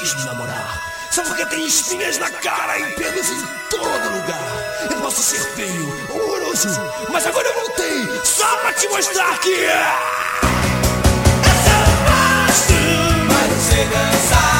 quis me namorar. Só porque tem espinhas na cara e pelos em todo lugar. Eu posso ser feio, horroroso, mas agora eu voltei só pra te mostrar que. Eu sou um monstro, mas você dançar.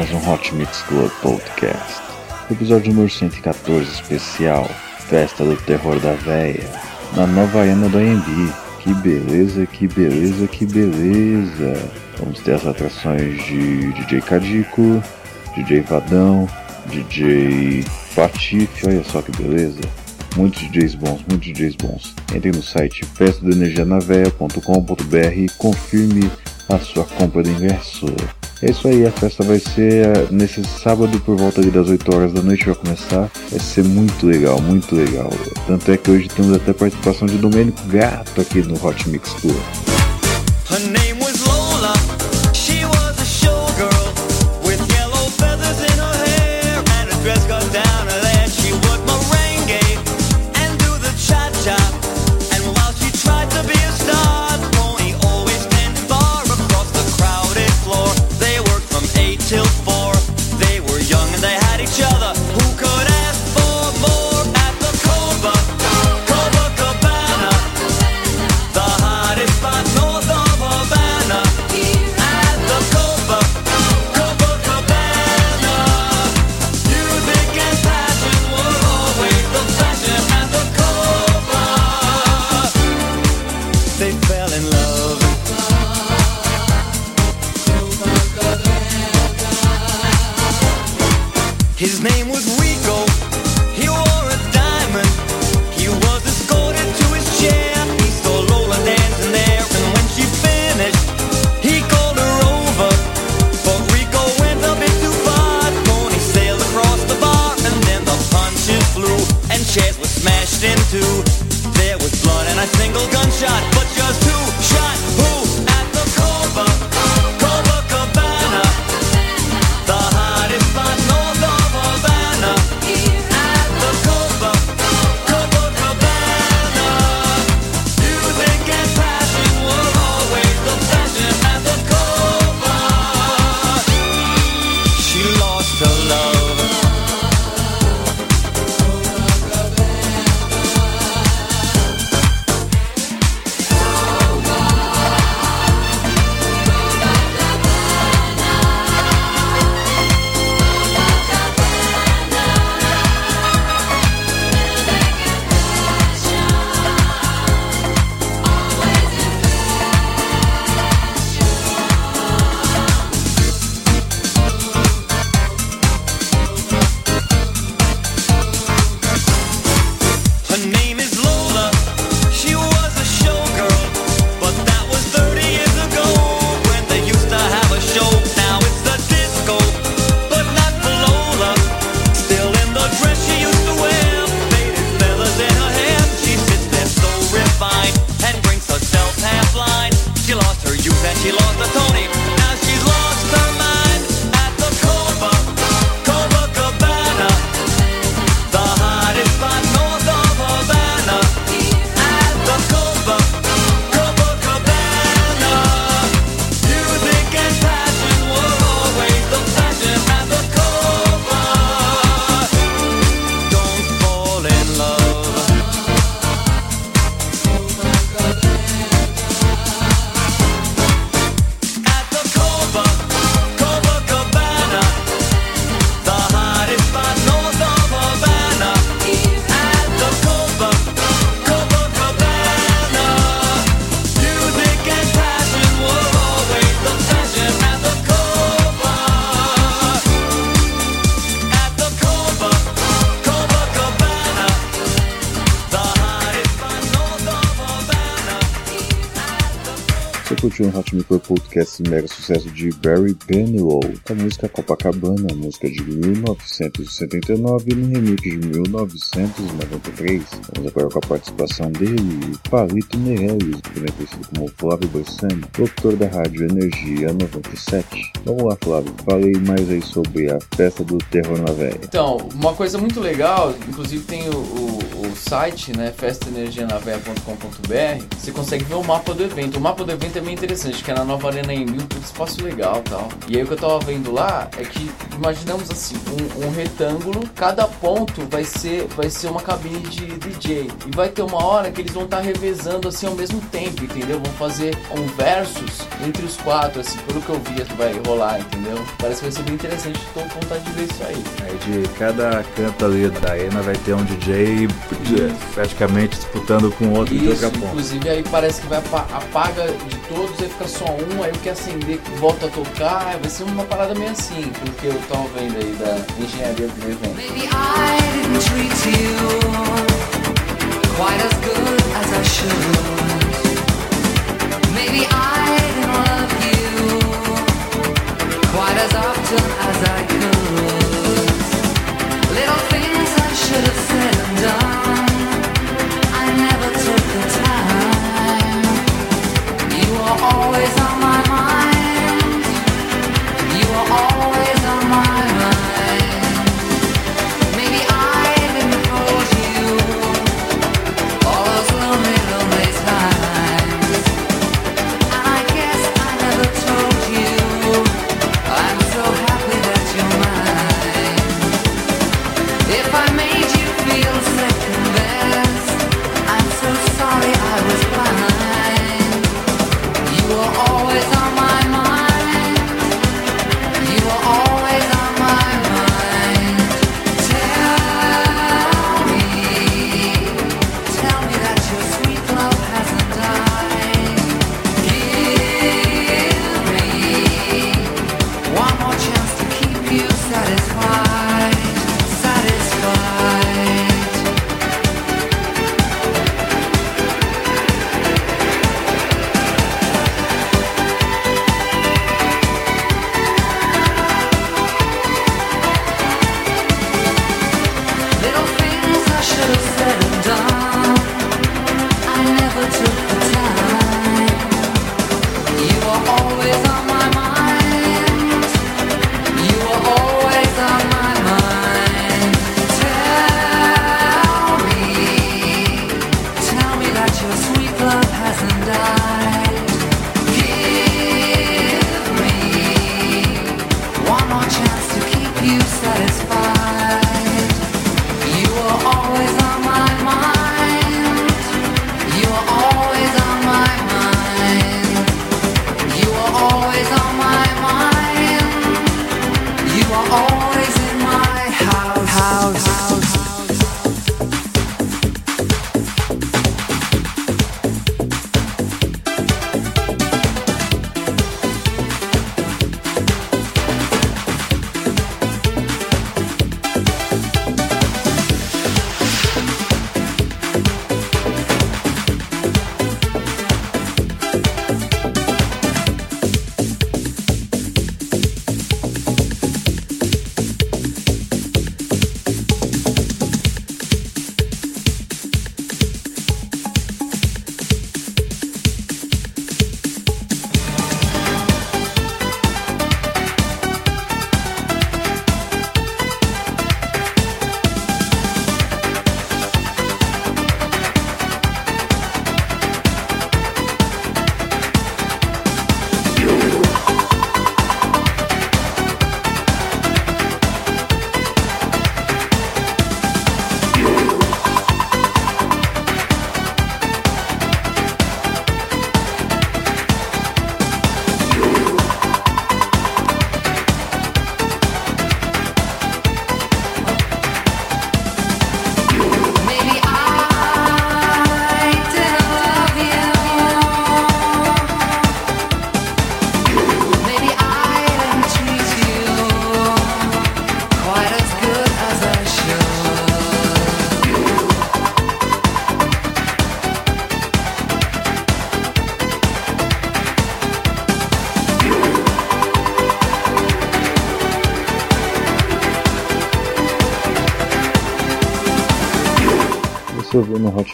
Mais um Hot Mix Club Podcast. Episódio número 114 especial Festa do Terror da Véia na nova arena do AMB. Que beleza, que beleza, que beleza! Vamos ter as atrações de DJ Cadico, DJ Vadão, DJ Patife, olha só que beleza! Muitos DJs bons, muitos DJs bons. Entre no site festadoenergianaveia.com.br e confirme a sua compra de ingresso. É isso aí, a festa vai ser eh, nesse sábado por volta das 8 horas da noite vai começar. Vai ser muito legal, muito legal. Tanto é que hoje temos até participação de Domênico Gato aqui no Hot Mix Tour. Curtiu um Hot Micro Podcast mega sucesso de Barry com a música Copacabana, música de 1979 no remix de 1993. Vamos agora com a participação dele, Palito Meirelles, também conhecido como Flávio Bossani, locutor da rádio Energia 97. Vamos lá, Flávio, falei mais aí sobre a festa do terror na véia. Então, uma coisa muito legal, inclusive tem o, o- o site, né, festaenergianaveia.com.br, você consegue ver o mapa do evento. O mapa do evento é bem interessante, que é na nova Arena em Mil, tudo espaço legal e tal. E aí o que eu tava vendo lá é que, imaginamos assim, um, um retângulo, cada ponto vai ser, vai ser uma cabine de DJ. E vai ter uma hora que eles vão estar revezando assim ao mesmo tempo, entendeu? Vão fazer um versus entre os quatro, assim, pelo que eu vi que vai rolar, entendeu? Parece que vai ser bem interessante, tô com vontade de ver isso aí. Aí de cada canto ali da arena vai ter um DJ praticamente disputando com outro Isso, inclusive aí parece que vai apa- apaga de todos, aí fica só um, aí o que acender volta a tocar, vai ser uma parada meio assim, pelo que eu tava vendo aí da engenharia do evento. Maybe I didn't treat you quite as good as I should. Maybe I didn't love you quite as often as I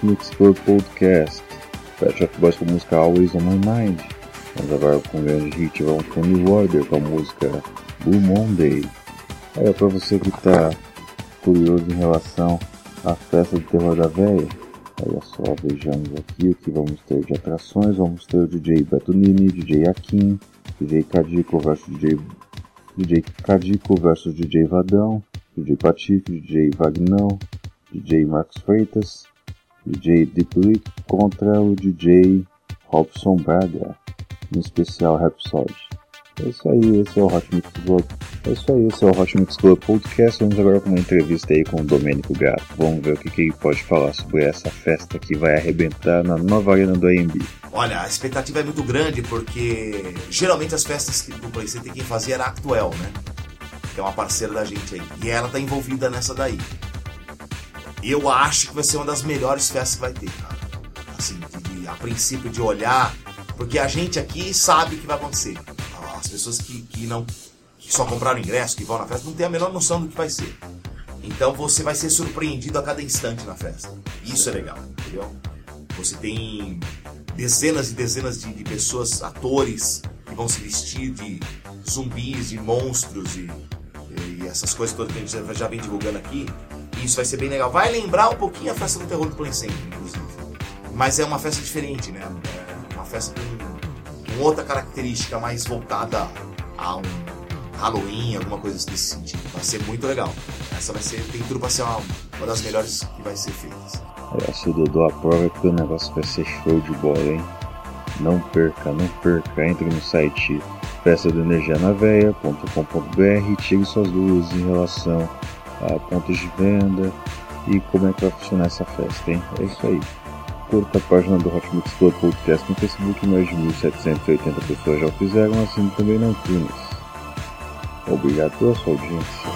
Mix Club Podcast. Pet Shop Boys com a música Always on My Mind. Vamos agora com um grande hit, vamos com New Order com a música Blue Monday. Aí, pra você que tá curioso em relação à festa do terror da véia, olha só, vejamos aqui o que vamos ter de atrações. Vamos ter o DJ Beto Nini, DJ Akin, DJ Cadico versus DJ, DJ Cadico versus DJ Vadão, DJ Patife, DJ Vagnão, DJ Marcos Freitas, DJ Deep contra o DJ Robson Braga, no especial Rhapsody. É isso aí, esse é o Hot Mix Club. É isso aí, esse é o Hot Mix Club Podcast. Vamos agora com uma entrevista aí com o Domênico Gato. Vamos ver o que, que ele pode falar sobre essa festa que vai arrebentar na nova arena do AMB. Olha, a expectativa é muito grande porque geralmente as festas que do PlayStation tem fazia era a Actuel, né? Que é uma parceira da gente aí. E ela tá envolvida nessa daí. Eu acho que vai ser uma das melhores festas que vai ter, cara. Assim, de- a princípio de olhar, porque a gente aqui sabe o que vai acontecer. As pessoas que, que não que só compraram ingresso, que vão na festa, não têm a menor noção do que vai ser. Então você vai ser surpreendido a cada instante na festa. Isso é legal, entendeu? Você tem dezenas e dezenas de, de pessoas, atores, que vão se vestir de zumbis, de monstros e, e essas coisas todas que a gente já vem divulgando aqui. Isso vai ser bem legal. Vai lembrar um pouquinho a festa do terror do Play inclusive. Mas é uma festa diferente, né? É uma festa com, com outra característica mais voltada a um Halloween, alguma coisa desse sentido. Vai ser muito legal. Essa vai ser, tem tudo pra ser uma, uma das melhores que vai ser feitas. Olha, se o Dodô aprova que o negócio vai ser show de bola, hein? Não perca, não perca. Entre no site festadoenergianaveia.com.br e tire suas dúvidas em relação a pontos de venda e como é que vai funcionar essa festa, hein? É isso aí. Curta a página do Hot Mix Club Podcast no Facebook, mais de 1.780 pessoas já o fizeram, assim também no iTunes. Obrigado pela sua audiência.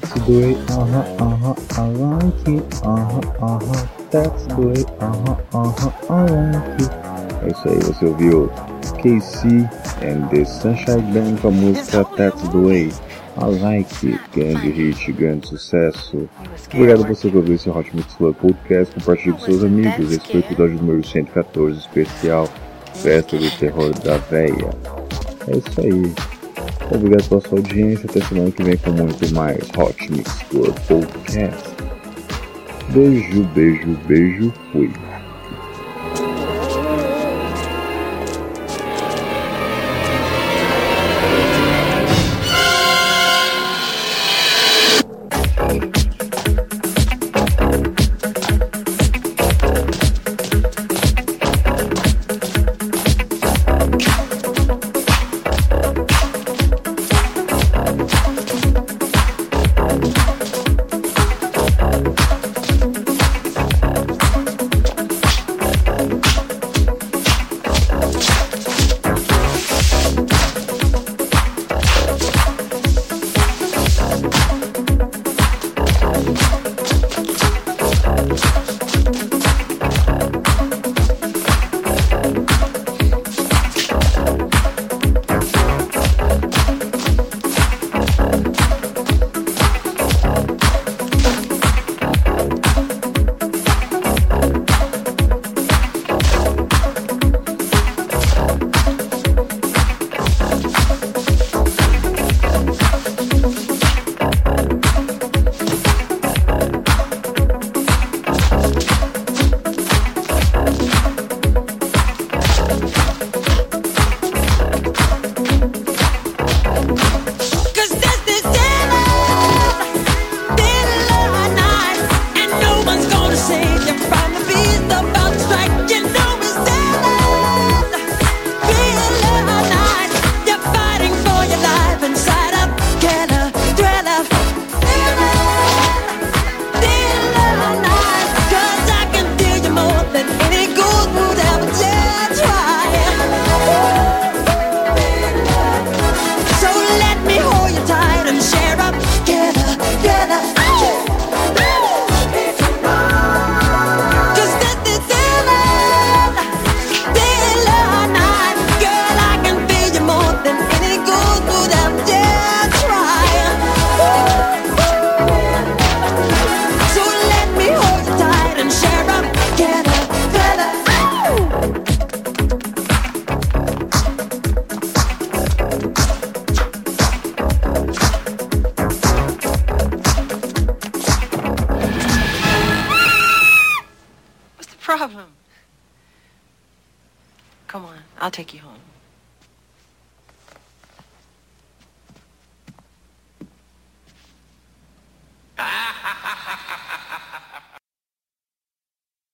That's the way, uh-huh, uh-huh, I like it, uh-huh, uh-huh, that's the way, uh-huh, uh-huh, I like it. É isso aí, você ouviu KC and the Sunshine Band com a música That's the Way. I like it, grande hit, grande sucesso. Obrigado a você que ouviu esse Hot Mix Club Podcast, compartilhe com seus amigos. Esse foi o episódio número 114, especial Festa do Terror da Véia. É isso aí. Obrigado pela sua audiência. Até semana que vem com muito mais Hot Mix Club Podcast. Beijo, beijo, beijo. Fui.